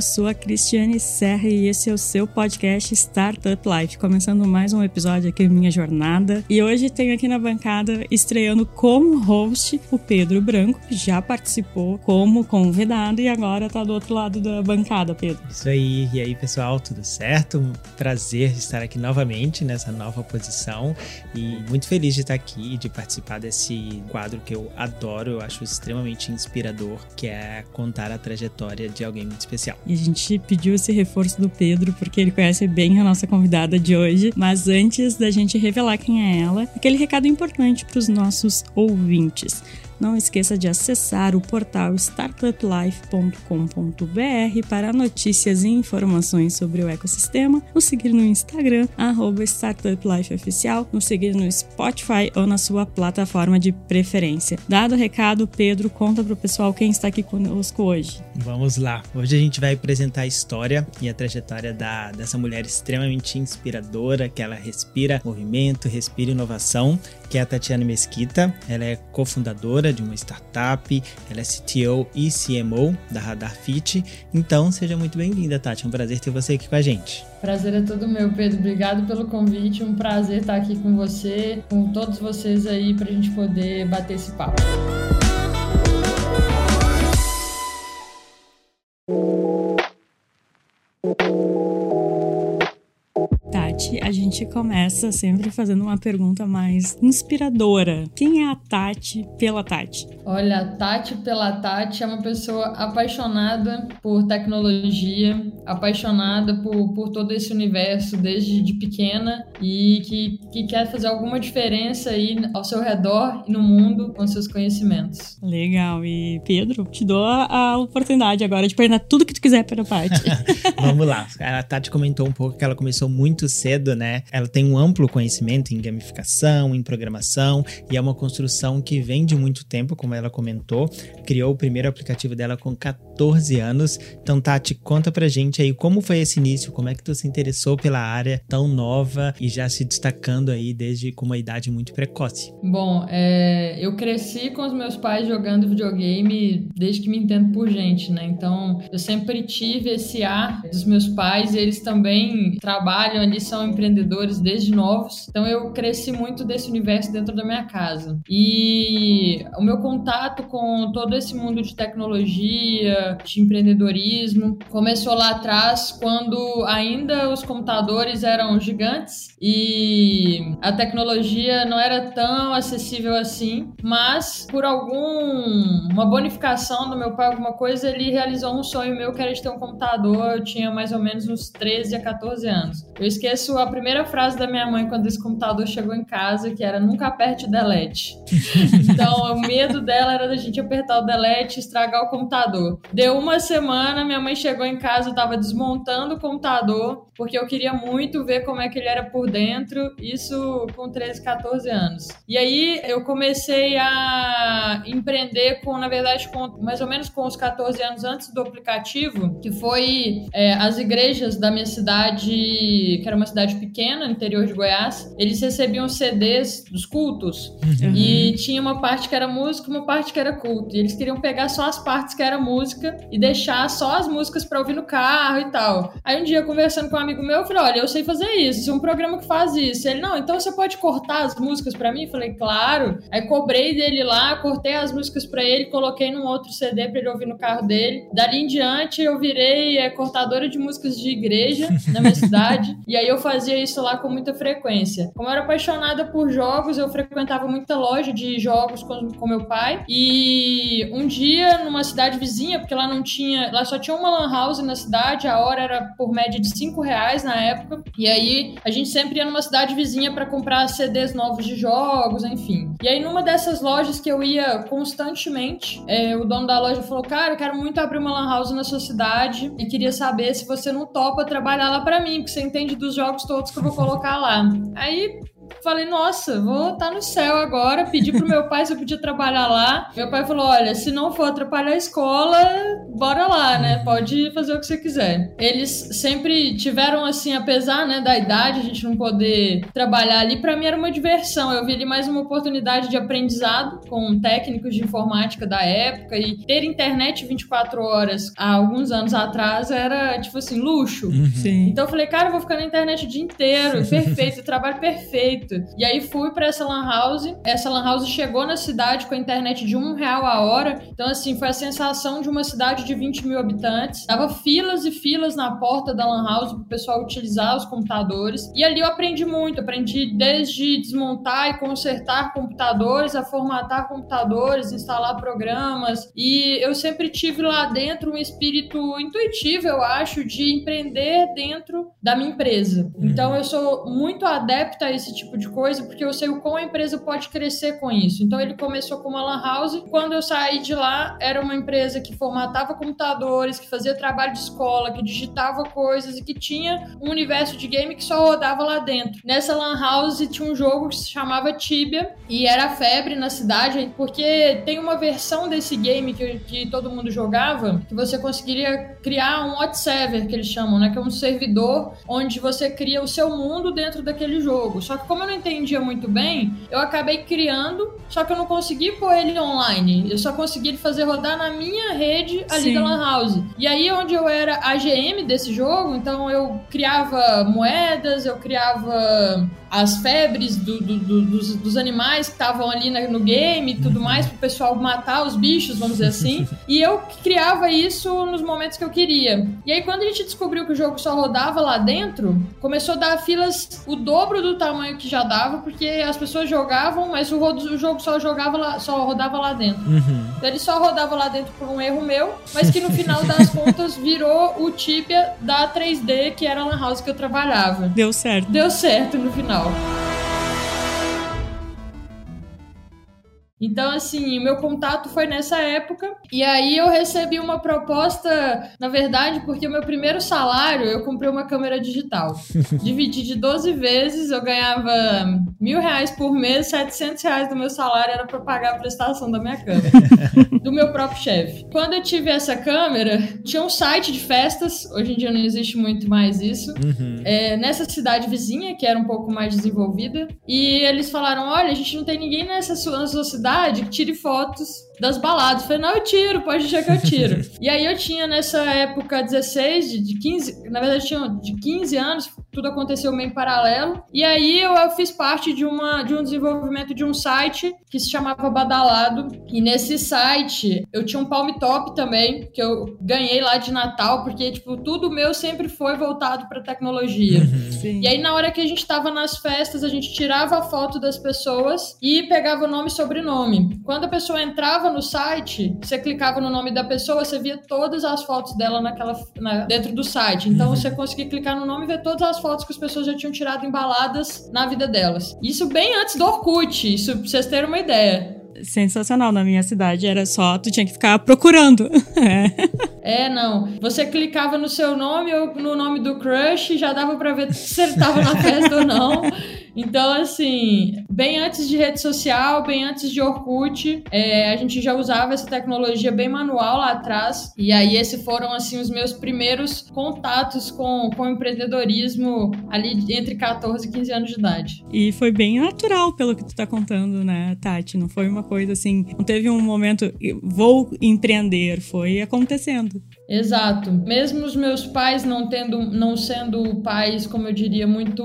Eu sou a Cristiane Serra e esse é o seu podcast Startup Life, começando mais um episódio aqui minha jornada. E hoje tenho aqui na bancada, estreando como host, o Pedro Branco, que já participou como convidado e agora tá do outro lado da bancada, Pedro. Isso aí, e aí pessoal, tudo certo? Um prazer estar aqui novamente nessa nova posição e muito feliz de estar aqui, de participar desse quadro que eu adoro, eu acho extremamente inspirador, que é contar a trajetória de alguém muito especial. E a gente pediu esse reforço do Pedro porque ele conhece bem a nossa convidada de hoje. Mas antes da gente revelar quem é ela, aquele recado importante para os nossos ouvintes. Não esqueça de acessar o portal startuplife.com.br para notícias e informações sobre o ecossistema, nos seguir no Instagram, StartupLifeOficial, nos seguir no Spotify ou na sua plataforma de preferência. Dado o recado, Pedro, conta para o pessoal quem está aqui conosco hoje. Vamos lá. Hoje a gente vai apresentar a história e a trajetória da, dessa mulher extremamente inspiradora, que ela respira movimento, respira inovação, que é a Tatiana Mesquita. Ela é cofundadora de uma startup, ela é CTO e CMO da Radar Fit. Então, seja muito bem-vinda, Tati. É um prazer ter você aqui com a gente. Prazer é todo meu, Pedro. Obrigado pelo convite. Um prazer estar aqui com você, com todos vocês aí, para a gente poder bater esse papo. A gente começa sempre fazendo uma pergunta mais inspiradora. Quem é a Tati pela Tati? Olha, a Tati pela Tati é uma pessoa apaixonada por tecnologia, apaixonada por, por todo esse universo desde de pequena e que, que quer fazer alguma diferença aí ao seu redor e no mundo com seus conhecimentos. Legal. E Pedro, te dou a, oportunidade agora de perguntar tudo que tu quiser para a Tati. Vamos lá. A Tati comentou um pouco que ela começou muito cedo, né? Ela tem um amplo conhecimento em gamificação, em programação e é uma construção que vem de muito tempo, como ela comentou. Criou o primeiro aplicativo dela com 14 anos. Então, Tati, conta pra gente aí como foi esse início, como é que tu se interessou pela área tão nova e já se destacando aí desde com uma idade muito precoce. Bom, é, eu cresci com os meus pais jogando videogame desde que me entendo por gente, né? Então, eu sempre tive esse ar dos meus pais, eles também trabalham ali, são empreendedores desde novos. Então, eu cresci muito desse universo dentro da minha casa. E o meu contato com todo esse mundo de tecnologia, de empreendedorismo, começou lá atrás, quando ainda os computadores eram gigantes e a tecnologia não era tão acessível assim, mas por algum uma bonificação do meu pai, alguma coisa, ele realizou um sonho meu que era de ter um computador. Eu tinha mais ou menos uns 13 a 14 anos. Eu esqueço a primeira frase da minha mãe quando esse computador chegou em casa, que era nunca aperte delete. então, o medo dela era da gente apertar o delete e estragar o computador. Deu uma semana, minha mãe chegou em casa, eu tava desmontando o computador, porque eu queria muito ver como é que ele era por dentro, isso com 13, 14 anos. E aí eu comecei a empreender com, na verdade, com mais ou menos com os 14 anos antes do aplicativo, que foi é, as igrejas da minha cidade, que era uma cidade pequena, no interior de Goiás, eles recebiam CDs dos cultos uhum. e tinha uma parte que era música, uma parte que era culto. E eles queriam pegar só as partes que era música e deixar só as músicas para ouvir no carro e tal. Aí um dia conversando com um amigo meu, eu falei: "Olha, eu sei fazer isso. Isso é um programa que faz isso. Ele, não, então você pode cortar as músicas para mim? Eu falei, claro. Aí cobrei dele lá, cortei as músicas para ele, coloquei num outro CD para ele ouvir no carro dele. Dali em diante eu virei é, cortadora de músicas de igreja na minha cidade. E aí eu fazia isso lá com muita frequência. Como eu era apaixonada por jogos, eu frequentava muita loja de jogos com, com meu pai. E um dia, numa cidade vizinha, porque lá não tinha, lá só tinha uma lan house na cidade, a hora era por média de 5 reais na época. E aí a gente sempre ia numa cidade vizinha para comprar CDs novos de jogos, enfim. E aí, numa dessas lojas que eu ia constantemente, é, o dono da loja falou: Cara, eu quero muito abrir uma Lan House na sua cidade e queria saber se você não topa trabalhar lá para mim, porque você entende dos jogos todos que eu vou colocar lá. Aí falei, nossa, vou estar tá no céu agora. Pedi pro meu pai se eu podia trabalhar lá. Meu pai falou: olha, se não for atrapalhar a escola, bora lá, né? Pode fazer o que você quiser. Eles sempre tiveram, assim, apesar né, da idade, a gente não poder trabalhar ali, para mim era uma diversão. Eu vi ali mais uma oportunidade de aprendizado com técnicos de informática da época e ter internet 24 horas há alguns anos atrás era, tipo assim, luxo. Uhum. Sim. Então eu falei, cara, eu vou ficar na internet o dia inteiro, perfeito, trabalho perfeito. E aí fui para essa lan house. Essa lan house chegou na cidade com a internet de um real a hora. Então, assim, foi a sensação de uma cidade de 20 mil habitantes. Tava filas e filas na porta da lan house pro pessoal utilizar os computadores. E ali eu aprendi muito. Aprendi desde desmontar e consertar computadores, a formatar computadores, instalar programas. E eu sempre tive lá dentro um espírito intuitivo, eu acho, de empreender dentro da minha empresa. Então, eu sou muito adepta a esse tipo de coisa, porque eu sei o como a empresa pode crescer com isso. Então, ele começou com uma lan house. Quando eu saí de lá, era uma empresa que formatava computadores, que fazia trabalho de escola, que digitava coisas e que tinha um universo de game que só rodava lá dentro. Nessa lan house tinha um jogo que se chamava Tibia e era febre na cidade, porque tem uma versão desse game que, que todo mundo jogava que você conseguiria criar um hot server, que eles chamam, né? Que é um servidor onde você cria o seu mundo dentro daquele jogo. Só que como eu não entendia muito bem, eu acabei criando, só que eu não consegui pôr ele online. Eu só consegui fazer rodar na minha rede ali Sim. da Lan House. E aí, onde eu era AGM desse jogo, então eu criava moedas, eu criava as febres do, do, do, dos, dos, animais que estavam ali no game e tudo mais, pro pessoal matar os bichos, vamos dizer assim. e eu criava isso nos momentos que eu queria. E aí, quando a gente descobriu que o jogo só rodava lá dentro, começou a dar filas o dobro do tamanho que já dava, porque as pessoas jogavam, mas o, o jogo só jogava lá, só rodava lá dentro. Uhum. Então, ele só rodava lá dentro por um erro meu, mas que no final das contas virou o Tibia da 3D, que era a Lan House que eu trabalhava. Deu certo. Deu certo no final. now. Então, assim, o meu contato foi nessa época. E aí eu recebi uma proposta, na verdade, porque o meu primeiro salário eu comprei uma câmera digital. Dividi de 12 vezes, eu ganhava mil reais por mês, 700 reais do meu salário era para pagar a prestação da minha câmera, do meu próprio chefe. Quando eu tive essa câmera, tinha um site de festas, hoje em dia não existe muito mais isso, uhum. é, nessa cidade vizinha, que era um pouco mais desenvolvida. E eles falaram: olha, a gente não tem ninguém nessa sua, na sua cidade que tire fotos das baladas. falei, não, eu tiro, pode deixar que eu tiro. e aí eu tinha nessa época 16, de, de 15, na verdade tinha de 15 anos, tudo aconteceu meio em paralelo. E aí eu, eu, fiz parte de, uma, de um desenvolvimento de um site que se chamava Badalado. E nesse site eu tinha um palm top também, que eu ganhei lá de Natal, porque, tipo, tudo meu sempre foi voltado para tecnologia. Uhum. Sim. E aí, na hora que a gente tava nas festas, a gente tirava a foto das pessoas e pegava o nome e sobrenome. Quando a pessoa entrava no site, você clicava no nome da pessoa, você via todas as fotos dela naquela, na, dentro do site. Então uhum. você conseguia clicar no nome e ver todas as fotos que as pessoas já tinham tirado embaladas na vida delas. Isso bem antes do Orkut, isso pra vocês terem uma ideia sensacional na minha cidade. Era só, tu tinha que ficar procurando. é. é, não. Você clicava no seu nome ou no nome do crush, já dava pra ver se ele tava na festa ou não. Então, assim, bem antes de rede social, bem antes de Orkut, é, a gente já usava essa tecnologia bem manual lá atrás. E aí, esses foram, assim, os meus primeiros contatos com, com empreendedorismo ali entre 14 e 15 anos de idade. E foi bem natural, pelo que tu tá contando, né, Tati? Não foi uma coisa assim, não teve um momento, vou empreender, foi acontecendo. Exato. Mesmo os meus pais não tendo, não sendo pais, como eu diria, muito.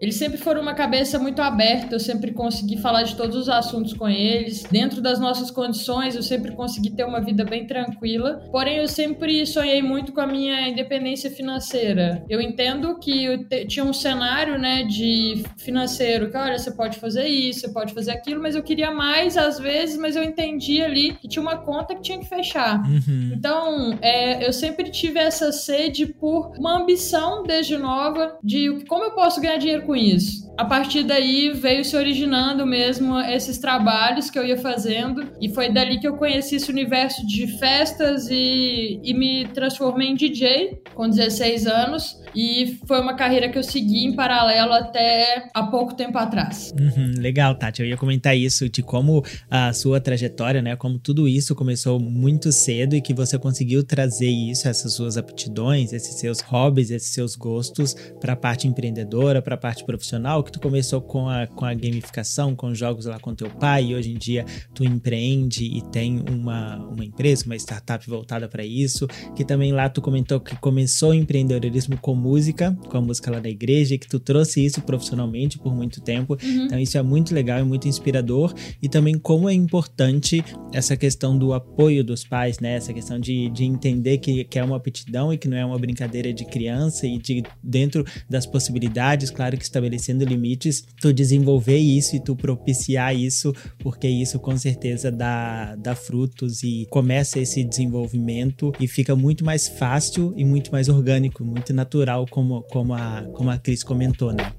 Eles sempre foram uma cabeça muito aberta, sempre consegui falar de todos os assuntos com eles. Dentro das nossas condições, eu sempre consegui ter uma vida bem tranquila. Porém, eu sempre sonhei muito com a minha independência financeira. Eu entendo que eu tinha um cenário, né, de financeiro, que olha, você pode fazer isso, você pode fazer aquilo, mas eu queria mais às vezes, mas eu entendi ali que tinha uma conta que tinha que fechar. Uhum. Então, é, eu sempre tive essa sede por uma ambição desde nova de como eu posso ganhar dinheiro com isso. A partir daí veio se originando mesmo esses trabalhos que eu ia fazendo e foi dali que eu conheci esse universo de festas e, e me transformei em DJ com 16 anos e foi uma carreira que eu segui em paralelo até há pouco tempo atrás. Uhum, legal, Tati. Eu ia comentar isso, de como a sua trajetória, né? Como tudo isso começou muito cedo e que você conseguiu trazer isso, essas suas aptidões, esses seus hobbies, esses seus gostos para a parte empreendedora, para a parte profissional, que tu começou com a, com a gamificação, com jogos lá com teu pai e hoje em dia tu empreende e tem uma, uma empresa, uma startup voltada para isso, que também lá tu comentou que começou o empreendedorismo como música, com a música lá da igreja, e que tu trouxe isso profissionalmente por muito tempo. Uhum. Então isso é muito legal, é muito inspirador. E também como é importante essa questão do apoio dos pais, né? Essa questão de, de entender que, que é uma aptidão e que não é uma brincadeira de criança e de dentro das possibilidades, claro que estabelecendo limites, tu desenvolver isso e tu propiciar isso, porque isso com certeza dá, dá frutos e começa esse desenvolvimento e fica muito mais fácil e muito mais orgânico, muito natural como, como, a, como a Cris comentou, né?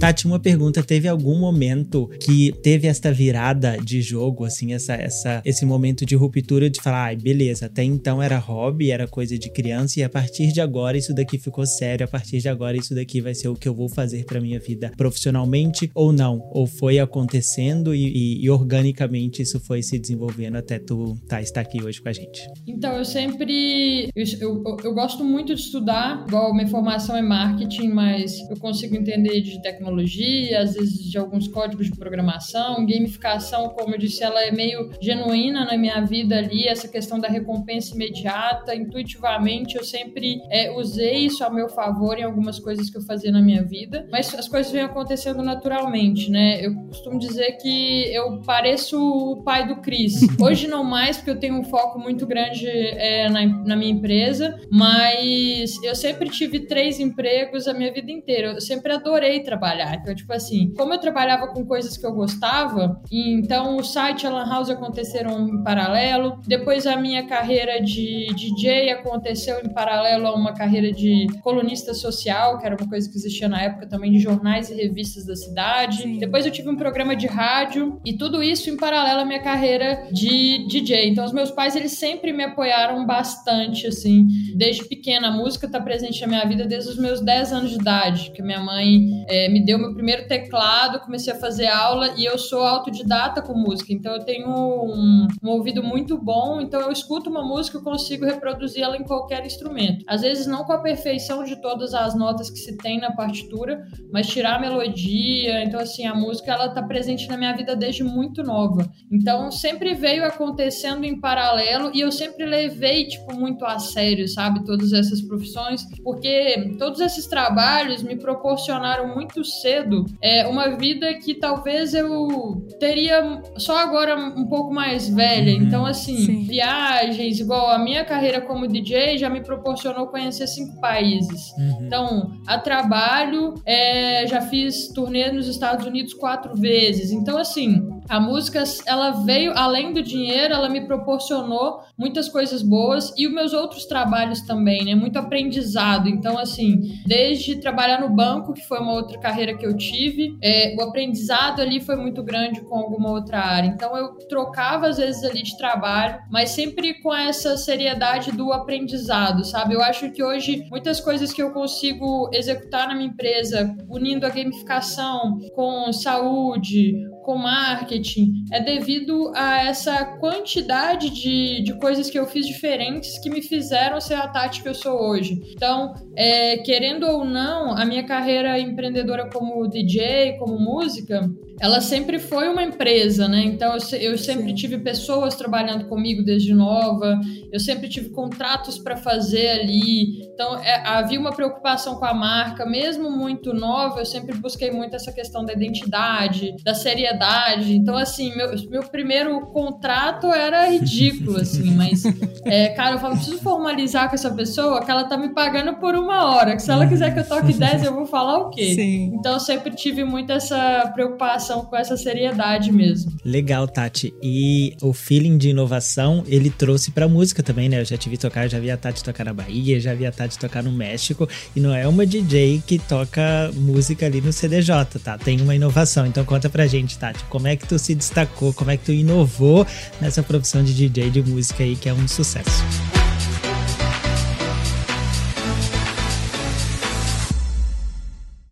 Tati, uma pergunta: teve algum momento que teve esta virada de jogo, assim, essa, essa, esse momento de ruptura de falar, ai, ah, beleza, até então era hobby, era coisa de criança, e a partir de agora isso daqui ficou sério, a partir de agora isso daqui vai ser o que eu vou fazer para minha vida profissionalmente ou não? Ou foi acontecendo e, e, e organicamente isso foi se desenvolvendo até tu tá, estar aqui hoje com a gente? Então, eu sempre. Eu, eu, eu gosto muito de estudar, igual minha formação é marketing, mas eu consigo entender de tecnologia tecnologia, às vezes de alguns códigos de programação. Gamificação, como eu disse, ela é meio genuína na minha vida ali, essa questão da recompensa imediata. Intuitivamente, eu sempre é, usei isso a meu favor em algumas coisas que eu fazia na minha vida, mas as coisas vêm acontecendo naturalmente, né? Eu costumo dizer que eu pareço o pai do Cris. Hoje não mais, porque eu tenho um foco muito grande é, na, na minha empresa, mas eu sempre tive três empregos a minha vida inteira. Eu sempre adorei trabalhar trabalhar. Então, tipo assim, como eu trabalhava com coisas que eu gostava, então o site e a Lan House aconteceram em paralelo. Depois a minha carreira de DJ aconteceu em paralelo a uma carreira de colunista social, que era uma coisa que existia na época também de jornais e revistas da cidade. Sim. Depois eu tive um programa de rádio e tudo isso em paralelo à minha carreira de DJ. Então os meus pais eles sempre me apoiaram bastante assim, desde pequena. A música está presente na minha vida desde os meus 10 anos de idade, que minha mãe é, me deu meu primeiro teclado, comecei a fazer aula e eu sou autodidata com música, então eu tenho um, um ouvido muito bom, então eu escuto uma música e consigo reproduzir ela em qualquer instrumento. Às vezes não com a perfeição de todas as notas que se tem na partitura, mas tirar a melodia, então assim, a música ela tá presente na minha vida desde muito nova. Então sempre veio acontecendo em paralelo e eu sempre levei tipo muito a sério, sabe, todas essas profissões, porque todos esses trabalhos me proporcionaram muito cedo é uma vida que talvez eu teria só agora um pouco mais velha. Uhum. Então, assim, Sim. viagens, igual a minha carreira como DJ já me proporcionou conhecer cinco países. Uhum. Então, a trabalho, é, já fiz turnê nos Estados Unidos quatro vezes. Então, assim, a música, ela veio, além do dinheiro, ela me proporcionou muitas coisas boas e os meus outros trabalhos também, né? Muito aprendizado. Então, assim, desde trabalhar no banco, que foi uma outra carreira que eu tive, é, o aprendizado ali foi muito grande com alguma outra área. Então, eu trocava às vezes ali de trabalho, mas sempre com essa seriedade do aprendizado, sabe? Eu acho que hoje muitas coisas que eu consigo executar na minha empresa, unindo a gamificação com saúde, com marketing é devido a essa quantidade de, de coisas que eu fiz diferentes que me fizeram ser a Tati que eu sou hoje. Então, é, querendo ou não, a minha carreira empreendedora como DJ, como música, ela sempre foi uma empresa, né? Então eu, eu sempre Sim. tive pessoas trabalhando comigo desde nova, eu sempre tive contratos para fazer ali. Então é, havia uma preocupação com a marca, mesmo muito nova, eu sempre busquei muito essa questão da identidade, da seriedade. Então, assim, meu, meu primeiro contrato era ridículo, assim, mas, é, cara, eu falo, preciso formalizar com essa pessoa que ela tá me pagando por uma hora, que se ela quiser que eu toque 10, eu vou falar o quê? Sim. Então eu sempre tive muito essa preocupação inovação com essa seriedade mesmo. Legal, Tati. E o feeling de inovação, ele trouxe pra música também, né? Eu já te vi tocar, já vi a Tati tocar na Bahia, já vi a Tati tocar no México. E não é uma DJ que toca música ali no CDJ, tá? Tem uma inovação. Então conta pra gente, Tati, como é que tu se destacou, como é que tu inovou nessa profissão de DJ de música aí, que é um sucesso.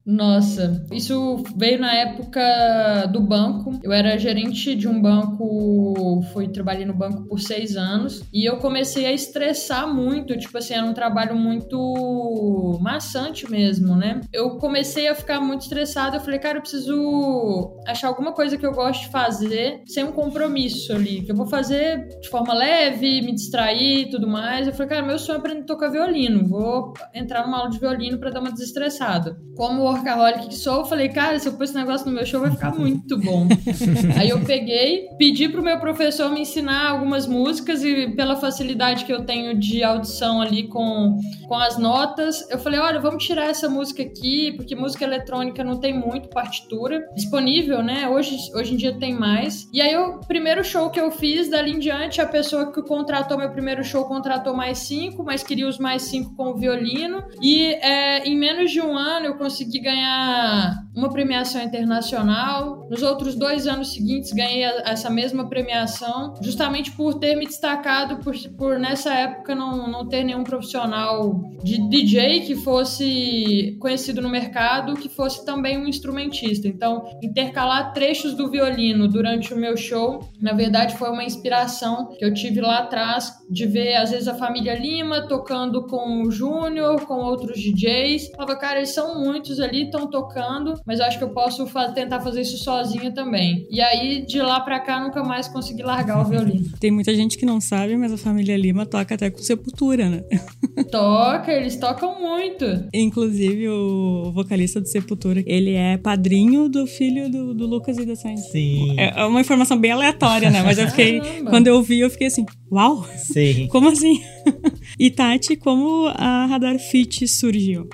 Nossa, isso veio na época do banco. Eu era gerente de um banco, fui trabalhei no banco por seis anos e eu comecei a estressar muito. Tipo assim, era um trabalho muito maçante mesmo, né? Eu comecei a ficar muito estressada. Eu falei, cara, eu preciso achar alguma coisa que eu gosto de fazer sem um compromisso ali, que eu vou fazer de forma leve, me distrair e tudo mais. Eu falei, cara, meu sonho é aprender a tocar violino. Vou entrar numa aula de violino para dar uma desestressada. Como workaholic que sou, eu falei, cara, se eu pôr esse negócio no meu show vai ficar muito bom. Aí eu peguei, pedi pro meu professor me ensinar algumas músicas e pela facilidade que eu tenho de audição ali com, com as notas, eu falei, olha, vamos tirar essa música aqui, porque música eletrônica não tem muito partitura disponível, né? Hoje, hoje em dia tem mais. E aí o primeiro show que eu fiz, dali em diante, a pessoa que contratou meu primeiro show contratou mais cinco, mas queria os mais cinco com o violino. E é, em menos de um ano eu consegui ganhar uma premiação internacional. Nos outros dois anos seguintes, ganhei essa mesma premiação, justamente por ter me destacado, por, por nessa época não, não ter nenhum profissional de DJ que fosse conhecido no mercado, que fosse também um instrumentista. Então, intercalar trechos do violino durante o meu show, na verdade, foi uma inspiração que eu tive lá atrás de ver, às vezes, a família Lima tocando com o Júnior, com outros DJs. Falava, cara, eles são muitos ali estão tocando, mas eu acho que eu posso tentar fazer isso sozinha também. E aí, de lá pra cá, nunca mais consegui largar o violino. Tem muita gente que não sabe, mas a família Lima toca até com Sepultura, né? Toca, eles tocam muito. Inclusive, o vocalista do Sepultura, ele é padrinho do filho do, do Lucas e da Sainz. Sim. É uma informação bem aleatória, né? Mas eu fiquei, Caramba. quando eu vi, eu fiquei assim, uau! Sim. Como assim? e Tati, como a Radar Fit surgiu?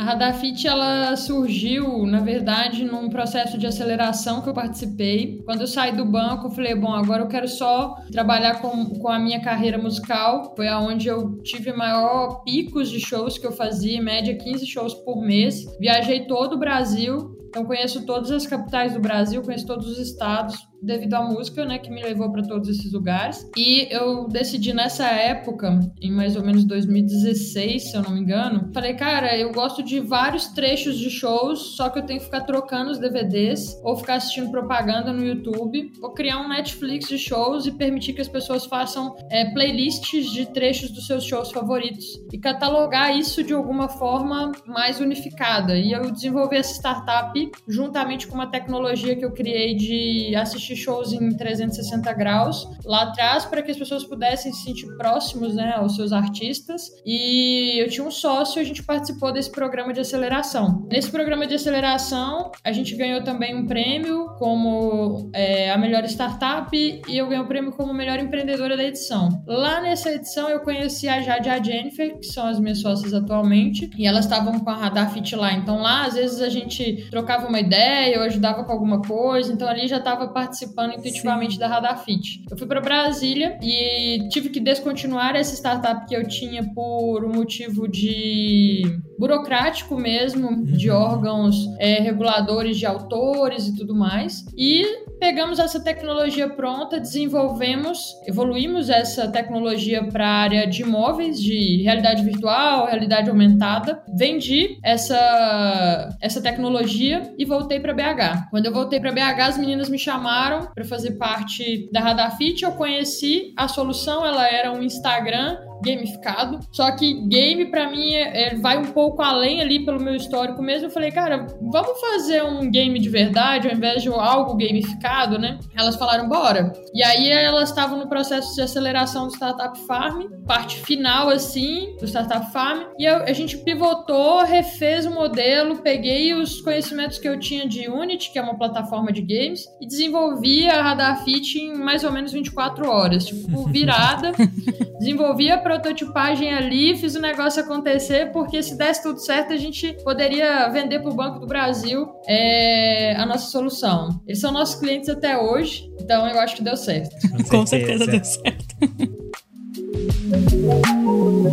A Radafit ela surgiu, na verdade, num processo de aceleração que eu participei. Quando eu saí do banco, eu falei, bom, agora eu quero só trabalhar com, com a minha carreira musical. Foi aonde eu tive maior picos de shows que eu fazia, em média 15 shows por mês. Viajei todo o Brasil, então conheço todas as capitais do Brasil, conheço todos os estados, devido à música, né, que me levou para todos esses lugares. E eu decidi nessa época, em mais ou menos 2016, se eu não me engano, falei, cara, eu gosto de vários trechos de shows, só que eu tenho que ficar trocando os DVDs ou ficar assistindo propaganda no YouTube. Vou criar um Netflix de shows e permitir que as pessoas façam é, playlists de trechos dos seus shows favoritos e catalogar isso de alguma forma mais unificada. E eu desenvolvi essa startup juntamente com uma tecnologia que eu criei de assistir assistir shows em 360 graus lá atrás para que as pessoas pudessem se sentir próximos né, aos seus artistas. E eu tinha um sócio, a gente participou desse programa de aceleração. Nesse programa de aceleração, a gente ganhou também um prêmio como é, a melhor startup e eu ganhei o um prêmio como melhor empreendedora da edição. Lá nessa edição eu conheci a Jade e a Jennifer, que são as minhas sócias atualmente, e elas estavam com a Radar Fit lá. Então lá, às vezes, a gente trocava uma ideia, eu ajudava com alguma coisa, então ali já estava participando participando intuitivamente Sim. da Radafit. Eu fui para Brasília e tive que descontinuar essa startup que eu tinha por um motivo de burocrático mesmo, uhum. de órgãos é, reguladores de autores e tudo mais. E pegamos essa tecnologia pronta, desenvolvemos, evoluímos essa tecnologia para a área de imóveis, de realidade virtual, realidade aumentada. Vendi essa, essa tecnologia e voltei para BH. Quando eu voltei para BH, as meninas me chamaram para fazer parte da Radafit. Eu conheci a solução, ela era um Instagram gamificado. Só que game para mim é, é, vai um pouco além ali pelo meu histórico mesmo. Eu falei, cara, vamos fazer um game de verdade ao invés de algo gamificado, né? Elas falaram, bora. E aí elas estavam no processo de aceleração do Startup Farm, parte final assim do Startup Farm. E eu, a gente pivotou, refez o modelo, peguei os conhecimentos que eu tinha de Unity, que é uma plataforma de games, e desenvolvi a Radar Fit em mais ou menos 24 horas, tipo, virada. desenvolvi a prototipagem ali, fiz o negócio acontecer, porque se desse tudo certo, a gente poderia vender para o Banco do Brasil é, a nossa solução. Eles são nossos clientes até hoje, então eu acho que deu certo. Com certeza, Com certeza deu certo.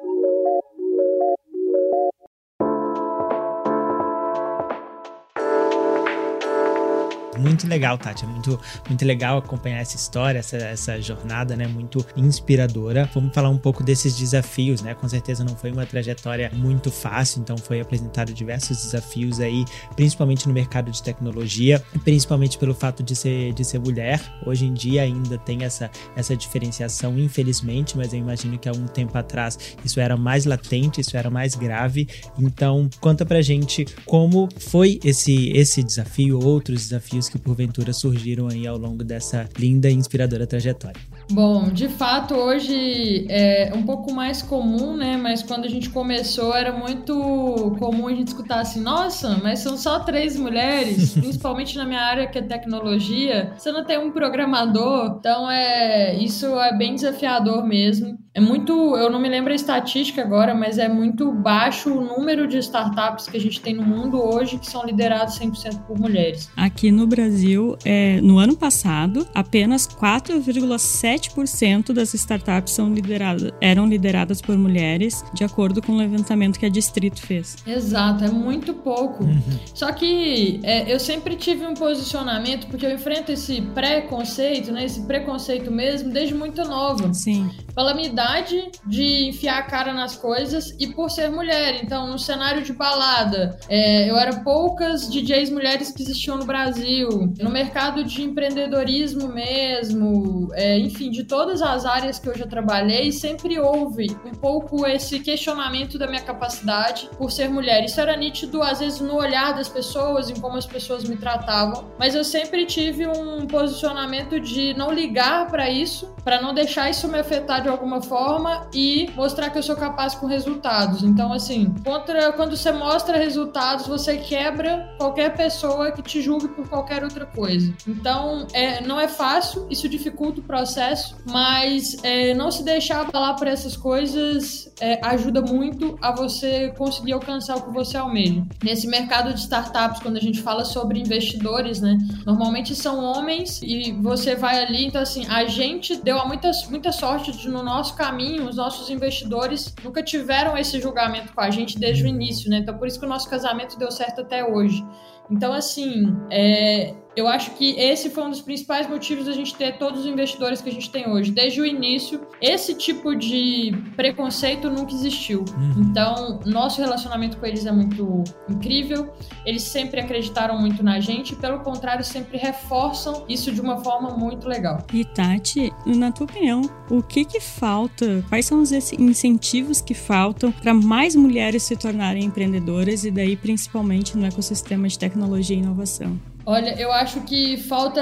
muito legal, Tati. É muito, muito legal acompanhar essa história, essa, essa jornada, né? Muito inspiradora. Vamos falar um pouco desses desafios, né? Com certeza não foi uma trajetória muito fácil, então foi apresentado diversos desafios aí, principalmente no mercado de tecnologia, principalmente pelo fato de ser, de ser mulher. Hoje em dia ainda tem essa, essa diferenciação, infelizmente, mas eu imagino que há um tempo atrás isso era mais latente, isso era mais grave. Então, conta pra gente como foi esse, esse desafio, outros desafios que porventura surgiram aí ao longo dessa linda e inspiradora trajetória. Bom, de fato, hoje é um pouco mais comum, né? Mas quando a gente começou era muito comum a gente escutar assim: nossa, mas são só três mulheres, principalmente na minha área que é tecnologia, você não tem um programador. Então, é isso é bem desafiador mesmo. É muito, eu não me lembro a estatística agora, mas é muito baixo o número de startups que a gente tem no mundo hoje que são liderados 100% por mulheres. Aqui no Brasil, é, no ano passado, apenas 4,7% das startups são lideradas, eram lideradas por mulheres, de acordo com o levantamento que a Distrito fez. Exato, é muito pouco. Uhum. Só que é, eu sempre tive um posicionamento, porque eu enfrento esse preconceito, né, esse preconceito mesmo, desde muito nova. Sim. Pela minha idade, de enfiar a cara nas coisas e por ser mulher. Então, no cenário de balada, é, eu era poucas DJs mulheres que existiam no Brasil. No mercado de empreendedorismo mesmo, é, enfim, de todas as áreas que eu já trabalhei, sempre houve um pouco esse questionamento da minha capacidade por ser mulher. Isso era nítido, às vezes, no olhar das pessoas, em como as pessoas me tratavam. Mas eu sempre tive um posicionamento de não ligar para isso, para não deixar isso me afetar de alguma forma e mostrar que eu sou capaz com resultados. Então, assim, contra, quando você mostra resultados, você quebra qualquer pessoa que te julgue por qualquer outra coisa. Então, é, não é fácil, isso dificulta o processo, mas é, não se deixar abalar por essas coisas é, ajuda muito a você conseguir alcançar o que você almeja. Nesse mercado de startups, quando a gente fala sobre investidores, né, normalmente são homens e você vai ali, então assim, a gente deu muita, muita sorte de no nosso caminho, os nossos investidores nunca tiveram esse julgamento com a gente desde o início, né? Então, por isso que o nosso casamento deu certo até hoje. Então, assim, é, eu acho que esse foi um dos principais motivos da gente ter todos os investidores que a gente tem hoje. Desde o início, esse tipo de preconceito nunca existiu. Uhum. Então, nosso relacionamento com eles é muito incrível. Eles sempre acreditaram muito na gente, e, pelo contrário, sempre reforçam isso de uma forma muito legal. E Tati, na tua opinião, o que que falta? Quais são os incentivos que faltam para mais mulheres se tornarem empreendedoras e daí principalmente no ecossistema de tecnologia e inovação? Olha, eu acho que falta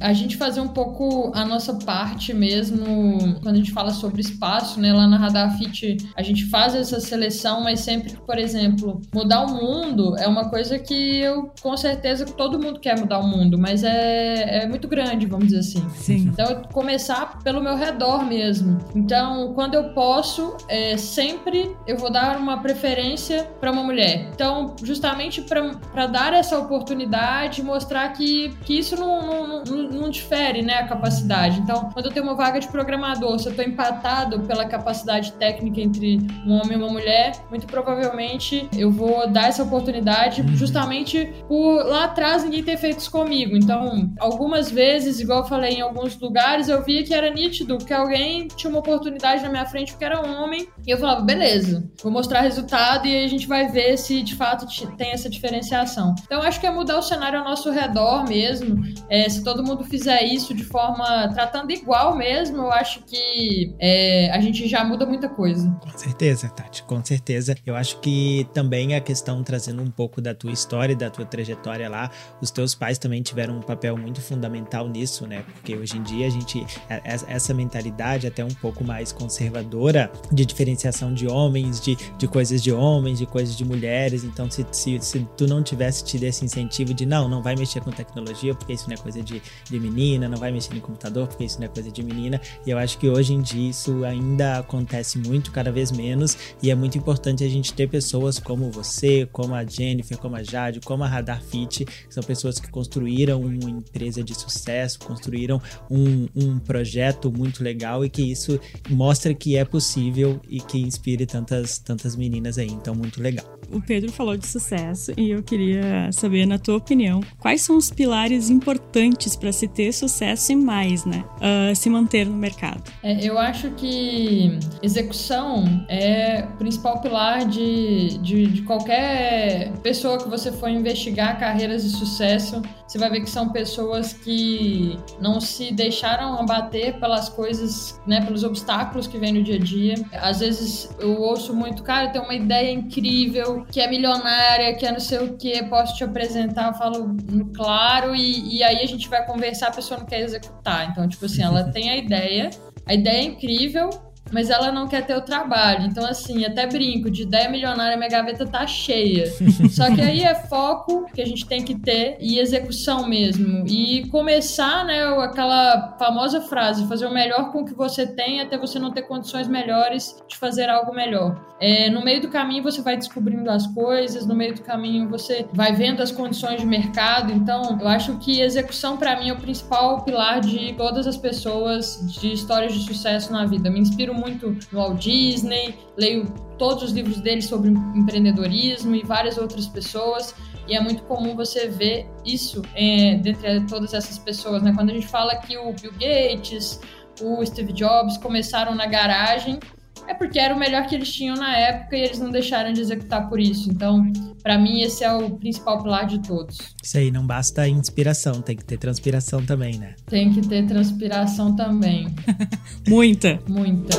a gente fazer um pouco a nossa parte mesmo quando a gente fala sobre espaço, né? Lá na Radar Fit a gente faz essa seleção, mas sempre que, por exemplo, mudar o mundo é uma coisa que eu com certeza todo mundo quer mudar o mundo, mas é, é muito grande, vamos dizer assim. Sim. Então, começar pelo meu redor mesmo. Então, quando eu posso, é, sempre eu vou dar uma preferência para uma mulher. Então, justamente para dar essa oportunidade de mostrar que, que isso não, não, não, não, difere né, a capacidade. Então, quando eu tenho uma vaga de programador, se eu estou empatado pela capacidade técnica entre um homem e uma mulher, muito provavelmente eu vou dar essa oportunidade uhum. justamente por lá atrás ninguém ter feito isso comigo. Então, algumas vezes, igual eu falei, em alguns lugares, eu via que era nítido que alguém tinha uma oportunidade na minha frente porque era um homem, e eu falava, beleza, vou mostrar resultado e a gente vai ver se de fato tem essa diferenciação. Então, acho que é mudar o cenário nosso redor mesmo. É, se todo mundo fizer isso de forma tratando igual mesmo, eu acho que é, a gente já muda muita coisa. Com certeza, Tati, com certeza. Eu acho que também a questão trazendo um pouco da tua história, da tua trajetória lá, os teus pais também tiveram um papel muito fundamental nisso, né? Porque hoje em dia a gente é, é, essa mentalidade até um pouco mais conservadora de diferenciação de homens, de, de coisas de homens, de coisas de mulheres. Então, se, se, se tu não tivesse tido esse incentivo de não, não não vai mexer com tecnologia porque isso não é coisa de, de menina, não vai mexer em computador porque isso não é coisa de menina. E eu acho que hoje em dia isso ainda acontece muito, cada vez menos, e é muito importante a gente ter pessoas como você, como a Jennifer, como a Jade, como a Radar Fit, que são pessoas que construíram uma empresa de sucesso, construíram um, um projeto muito legal e que isso mostra que é possível e que inspire tantas, tantas meninas aí. Então, muito legal. O Pedro falou de sucesso e eu queria saber, na tua opinião, quais são os pilares importantes para se ter sucesso e mais, né? Uh, se manter no mercado. É, eu acho que execução é o principal pilar de, de, de qualquer pessoa que você for investigar carreiras de sucesso. Você vai ver que são pessoas que não se deixaram abater pelas coisas, né, pelos obstáculos que vem no dia a dia. Às vezes eu ouço muito, cara, tem uma ideia incrível, que é milionária, que é não sei o que, posso te apresentar, eu falo, claro, e, e aí a gente vai conversar, a pessoa não quer executar. Então, tipo assim, ela tem a ideia, a ideia é incrível, mas ela não quer ter o trabalho. Então, assim, até brinco, de ideia milionária, minha gaveta tá cheia. Só que aí é foco que a gente tem que ter e execução mesmo. E começar, né, aquela famosa frase, fazer o melhor com o que você tem até você não ter condições melhores de fazer algo melhor. É, no meio do caminho você vai descobrindo as coisas, no meio do caminho você vai vendo as condições de mercado. Então, eu acho que execução para mim é o principal pilar de todas as pessoas de histórias de sucesso na vida. Me inspiro muito no Walt Disney, leio todos os livros dele sobre empreendedorismo e várias outras pessoas. E é muito comum você ver isso é, dentre todas essas pessoas. Né? Quando a gente fala que o Bill Gates, o Steve Jobs começaram na garagem, é porque era o melhor que eles tinham na época e eles não deixaram de executar por isso. Então, para mim, esse é o principal pilar de todos. Isso aí, não basta inspiração, tem que ter transpiração também, né? Tem que ter transpiração também. Muita. Muita.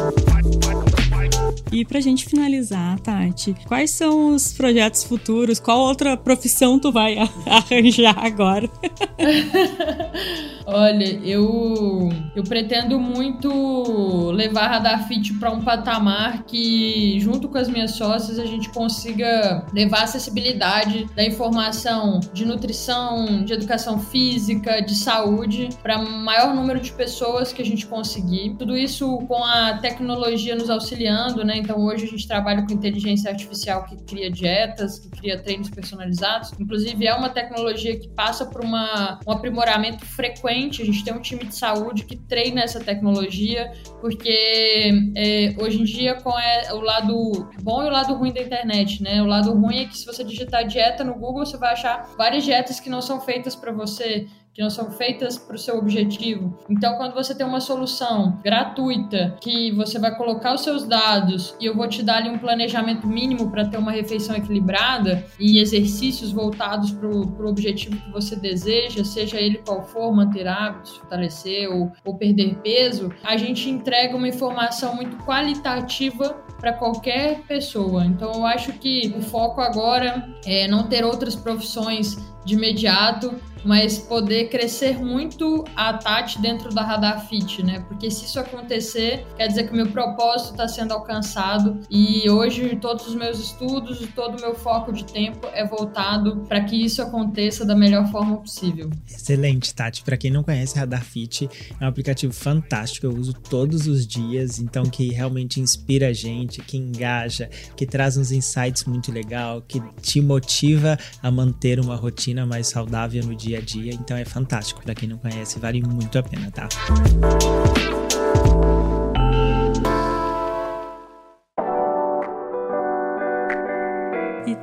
E pra gente finalizar, Tati, quais são os projetos futuros? Qual outra profissão tu vai arranjar agora? Olha, eu eu pretendo muito levar a Radafit para um patamar que, junto com as minhas sócias, a gente consiga levar a acessibilidade da informação de nutrição, de educação física, de saúde para maior número de pessoas que a gente conseguir. Tudo isso com a tecnologia nos auxiliando, né? Então hoje a gente trabalha com inteligência artificial que cria dietas, que cria treinos personalizados. Inclusive é uma tecnologia que passa por uma, um aprimoramento frequente. A gente tem um time de saúde que treina essa tecnologia, porque é, hoje em dia com é, o lado bom e o lado ruim da internet, né? O lado ruim é que se você digitar dieta no Google, você vai achar várias dietas que não são feitas para você que não são feitas para o seu objetivo. Então, quando você tem uma solução gratuita que você vai colocar os seus dados e eu vou te dar ali um planejamento mínimo para ter uma refeição equilibrada e exercícios voltados para o objetivo que você deseja, seja ele qual for, manter hábitos, fortalecer ou, ou perder peso, a gente entrega uma informação muito qualitativa para qualquer pessoa. Então, eu acho que o foco agora é não ter outras profissões de imediato, mas poder crescer muito a Tati dentro da Radar Fit, né? Porque se isso acontecer, quer dizer que o meu propósito está sendo alcançado e hoje todos os meus estudos todo o meu foco de tempo é voltado para que isso aconteça da melhor forma possível. Excelente, Tati. Para quem não conhece, Radar Fit é um aplicativo fantástico, eu uso todos os dias, então que realmente inspira a gente, que engaja, que traz uns insights muito legal, que te motiva a manter uma rotina mais saudável no dia a dia. Então é fantástico. Para quem não conhece, vale muito a pena, tá?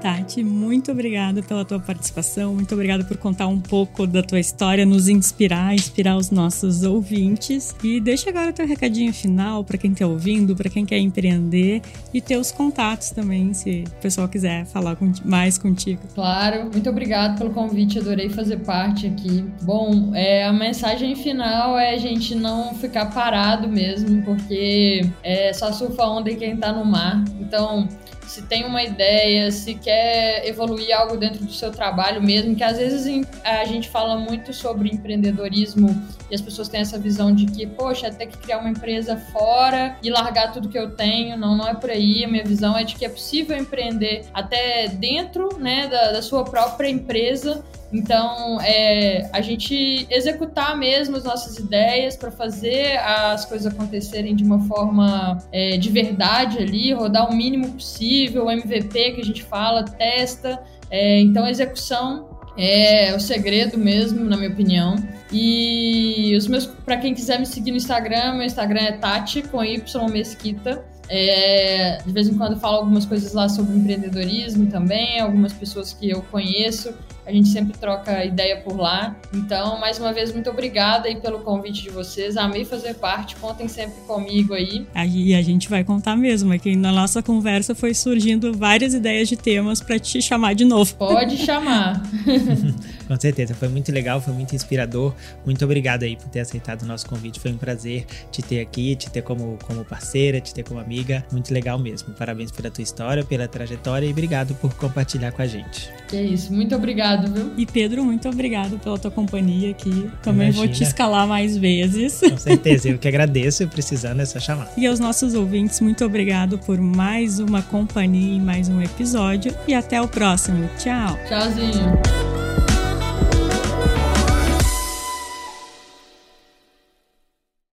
Tati, muito obrigada pela tua participação, muito obrigada por contar um pouco da tua história, nos inspirar, inspirar os nossos ouvintes. E deixa agora o teu recadinho final para quem está ouvindo, para quem quer empreender e teus contatos também, se o pessoal quiser falar mais contigo. Claro, muito obrigada pelo convite, adorei fazer parte aqui. Bom, é, a mensagem final é a gente não ficar parado mesmo, porque é só surfa onda em quem tá no mar. Então, se tem uma ideia, se quer evoluir algo dentro do seu trabalho mesmo, que às vezes a gente fala muito sobre empreendedorismo e as pessoas têm essa visão de que, poxa, até que criar uma empresa fora e largar tudo que eu tenho. Não, não é por aí. A minha visão é de que é possível empreender até dentro né, da, da sua própria empresa Então, é, a gente executar mesmo as nossas ideias para fazer as coisas acontecerem de uma forma é, de verdade ali, rodar o mínimo possível, o MVP que a gente fala, testa. É, então, a execução é o segredo mesmo, na minha opinião. E os meus, para quem quiser me seguir no Instagram, meu Instagram é Tati com Y Mesquita. É, de vez em quando eu falo algumas coisas lá sobre empreendedorismo também, algumas pessoas que eu conheço a gente sempre troca ideia por lá. Então, mais uma vez, muito obrigada aí pelo convite de vocês. Amei fazer parte. Contem sempre comigo aí. E a gente vai contar mesmo. É que na nossa conversa foi surgindo várias ideias de temas para te chamar de novo. Pode chamar. Com certeza, foi muito legal, foi muito inspirador. Muito obrigado aí por ter aceitado o nosso convite. Foi um prazer te ter aqui, te ter como, como parceira, te ter como amiga. Muito legal mesmo. Parabéns pela tua história, pela trajetória e obrigado por compartilhar com a gente. Que isso, muito obrigado, viu? E Pedro, muito obrigado pela tua companhia aqui. Também Imagina. vou te escalar mais vezes. Com certeza, eu que agradeço precisando dessa chamada. E aos nossos ouvintes, muito obrigado por mais uma companhia e mais um episódio. E até o próximo. Tchau. Tchauzinho.